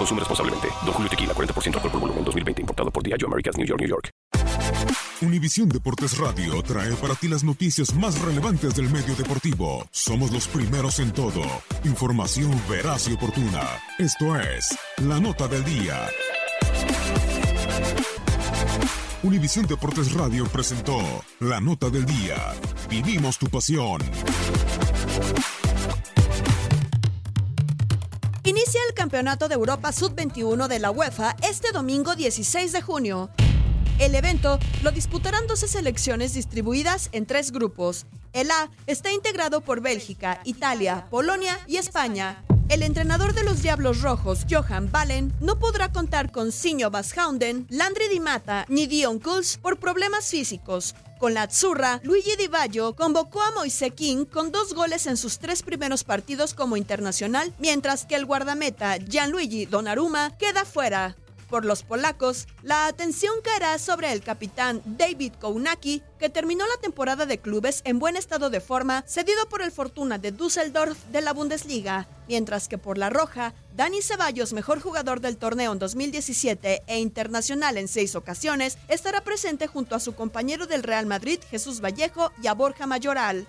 Consume responsablemente. Don Julio Tequila, 40% alcohol por volumen, 2020. Importado por Diageo Americas, New York, New York. Univisión Deportes Radio trae para ti las noticias más relevantes del medio deportivo. Somos los primeros en todo. Información veraz y oportuna. Esto es La Nota del Día. Univisión Deportes Radio presentó La Nota del Día. Vivimos tu pasión. Inicia el Campeonato de Europa Sub-21 de la UEFA este domingo 16 de junio. El evento lo disputarán 12 selecciones distribuidas en tres grupos. El A está integrado por Bélgica, Italia, Polonia y España. El entrenador de los Diablos Rojos, Johan Ballen, no podrá contar con Sinjo Bashounden, Landry Di Mata ni Dion Kuls por problemas físicos. Con la Azzurra, Luigi Di Baggio convocó a Moise con dos goles en sus tres primeros partidos como internacional, mientras que el guardameta Gianluigi Donnarumma queda fuera. Por los polacos, la atención caerá sobre el capitán David Kounaki, que terminó la temporada de clubes en buen estado de forma, cedido por el Fortuna de Düsseldorf de la Bundesliga, mientras que por la roja, Dani Ceballos, mejor jugador del torneo en 2017 e internacional en seis ocasiones, estará presente junto a su compañero del Real Madrid, Jesús Vallejo, y a Borja Mayoral.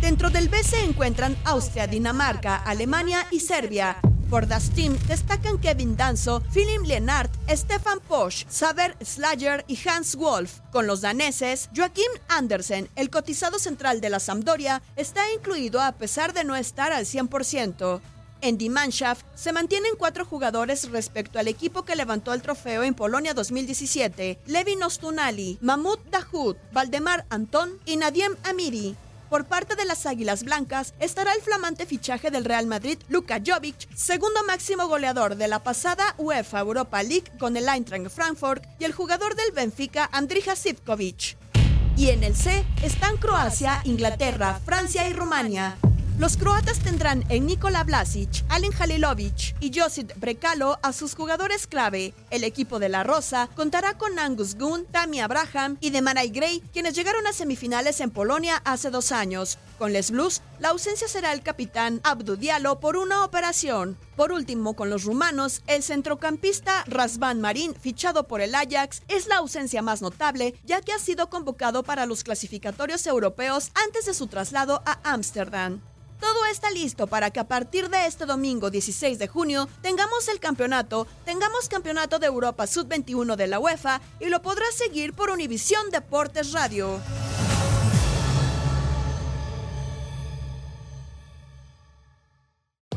Dentro del B se encuentran Austria, Dinamarca, Alemania y Serbia. Por Das Team destacan Kevin Danso, Philip Lienart, Stefan Posch, Saber Slager y Hans Wolf. Con los daneses, Joachim Andersen, el cotizado central de la Sampdoria, está incluido a pesar de no estar al 100%. En Die Mannschaft se mantienen cuatro jugadores respecto al equipo que levantó el trofeo en Polonia 2017: Levin Ostunali, Mahmoud Dahoud, Valdemar Anton y Nadiem Amiri. Por parte de las Águilas Blancas estará el flamante fichaje del Real Madrid, Luka Jovic, segundo máximo goleador de la pasada UEFA Europa League con el Eintracht Frankfurt, y el jugador del Benfica, Andrija Sivkovic. Y en el C están Croacia, Inglaterra, Francia y Rumania. Los croatas tendrán en Nikola Vlasic, Alen Halilovic y Josip Brekalo a sus jugadores clave. El equipo de La Rosa contará con Angus Gunn, Tammy Abraham y Demarai Gray, quienes llegaron a semifinales en Polonia hace dos años. Con Les Blues, la ausencia será el capitán Abdu Diallo por una operación. Por último, con los rumanos, el centrocampista Razvan Marin, fichado por el Ajax, es la ausencia más notable, ya que ha sido convocado para los clasificatorios europeos antes de su traslado a Ámsterdam. Todo está listo para que a partir de este domingo 16 de junio tengamos el campeonato, tengamos campeonato de Europa Sub-21 de la UEFA y lo podrás seguir por Univisión Deportes Radio.